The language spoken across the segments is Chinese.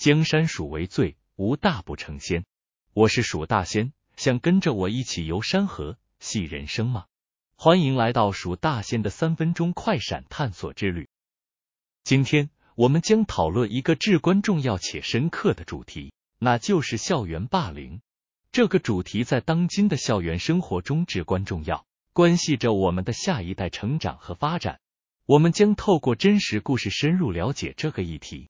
江山属为最，无大不成仙。我是蜀大仙，想跟着我一起游山河，戏人生吗？欢迎来到蜀大仙的三分钟快闪探索之旅。今天我们将讨论一个至关重要且深刻的主题，那就是校园霸凌。这个主题在当今的校园生活中至关重要，关系着我们的下一代成长和发展。我们将透过真实故事深入了解这个议题。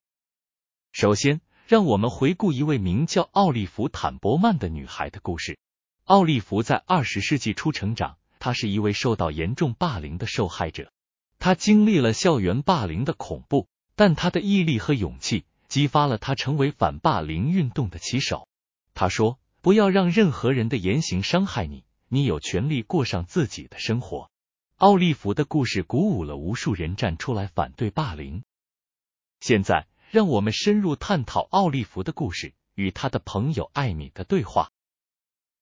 首先，让我们回顾一位名叫奥利弗·坦博曼的女孩的故事。奥利弗在二十世纪初成长，她是一位受到严重霸凌的受害者。她经历了校园霸凌的恐怖，但她的毅力和勇气激发了她成为反霸凌运动的旗手。她说：“不要让任何人的言行伤害你，你有权利过上自己的生活。”奥利弗的故事鼓舞了无数人站出来反对霸凌。现在。让我们深入探讨奥利弗的故事与他的朋友艾米的对话。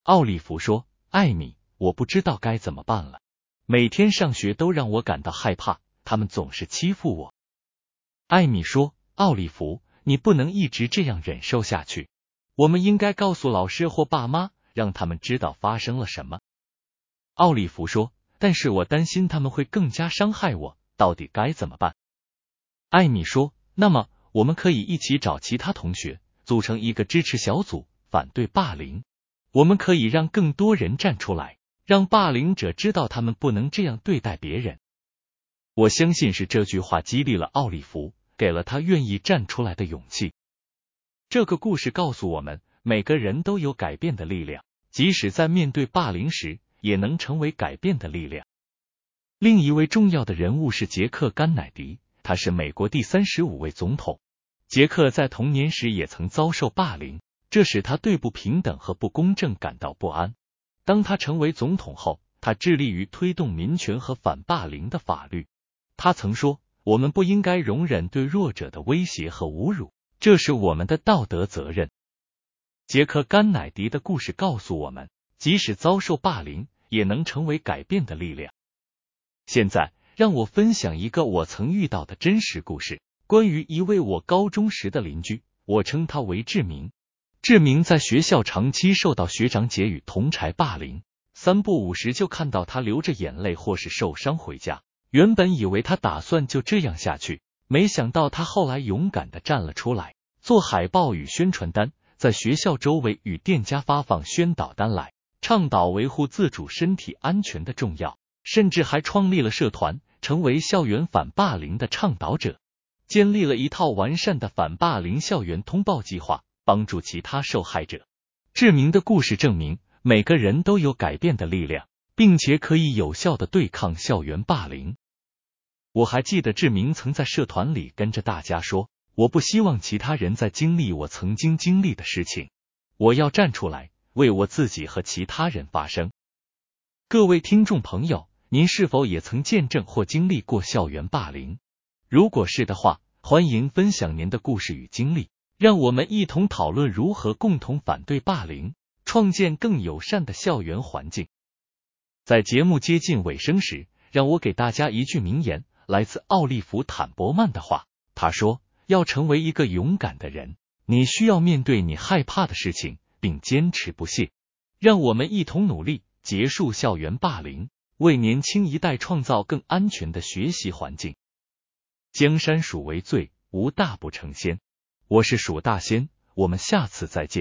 奥利弗说：“艾米，我不知道该怎么办了。每天上学都让我感到害怕，他们总是欺负我。”艾米说：“奥利弗，你不能一直这样忍受下去。我们应该告诉老师或爸妈，让他们知道发生了什么。”奥利弗说：“但是我担心他们会更加伤害我，到底该怎么办？”艾米说：“那么。”我们可以一起找其他同学组成一个支持小组，反对霸凌。我们可以让更多人站出来，让霸凌者知道他们不能这样对待别人。我相信是这句话激励了奥利弗，给了他愿意站出来的勇气。这个故事告诉我们，每个人都有改变的力量，即使在面对霸凌时，也能成为改变的力量。另一位重要的人物是杰克·甘乃迪。他是美国第三十五位总统。杰克在童年时也曾遭受霸凌，这使他对不平等和不公正感到不安。当他成为总统后，他致力于推动民权和反霸凌的法律。他曾说：“我们不应该容忍对弱者的威胁和侮辱，这是我们的道德责任。”杰克·甘乃迪的故事告诉我们，即使遭受霸凌，也能成为改变的力量。现在。让我分享一个我曾遇到的真实故事，关于一位我高中时的邻居，我称他为志明。志明在学校长期受到学长姐与同柴霸凌，三不五时就看到他流着眼泪或是受伤回家。原本以为他打算就这样下去，没想到他后来勇敢的站了出来，做海报与宣传单，在学校周围与店家发放宣导单来，倡导维护自主身体安全的重要，甚至还创立了社团。成为校园反霸凌的倡导者，建立了一套完善的反霸凌校园通报计划，帮助其他受害者。志明的故事证明，每个人都有改变的力量，并且可以有效的对抗校园霸凌。我还记得志明曾在社团里跟着大家说：“我不希望其他人在经历我曾经经历的事情，我要站出来，为我自己和其他人发声。”各位听众朋友。您是否也曾见证或经历过校园霸凌？如果是的话，欢迎分享您的故事与经历，让我们一同讨论如何共同反对霸凌，创建更友善的校园环境。在节目接近尾声时，让我给大家一句名言，来自奥利弗·坦博曼的话。他说：“要成为一个勇敢的人，你需要面对你害怕的事情，并坚持不懈。让我们一同努力，结束校园霸凌。”为年轻一代创造更安全的学习环境。江山属为最，无大不成仙。我是蜀大仙，我们下次再见。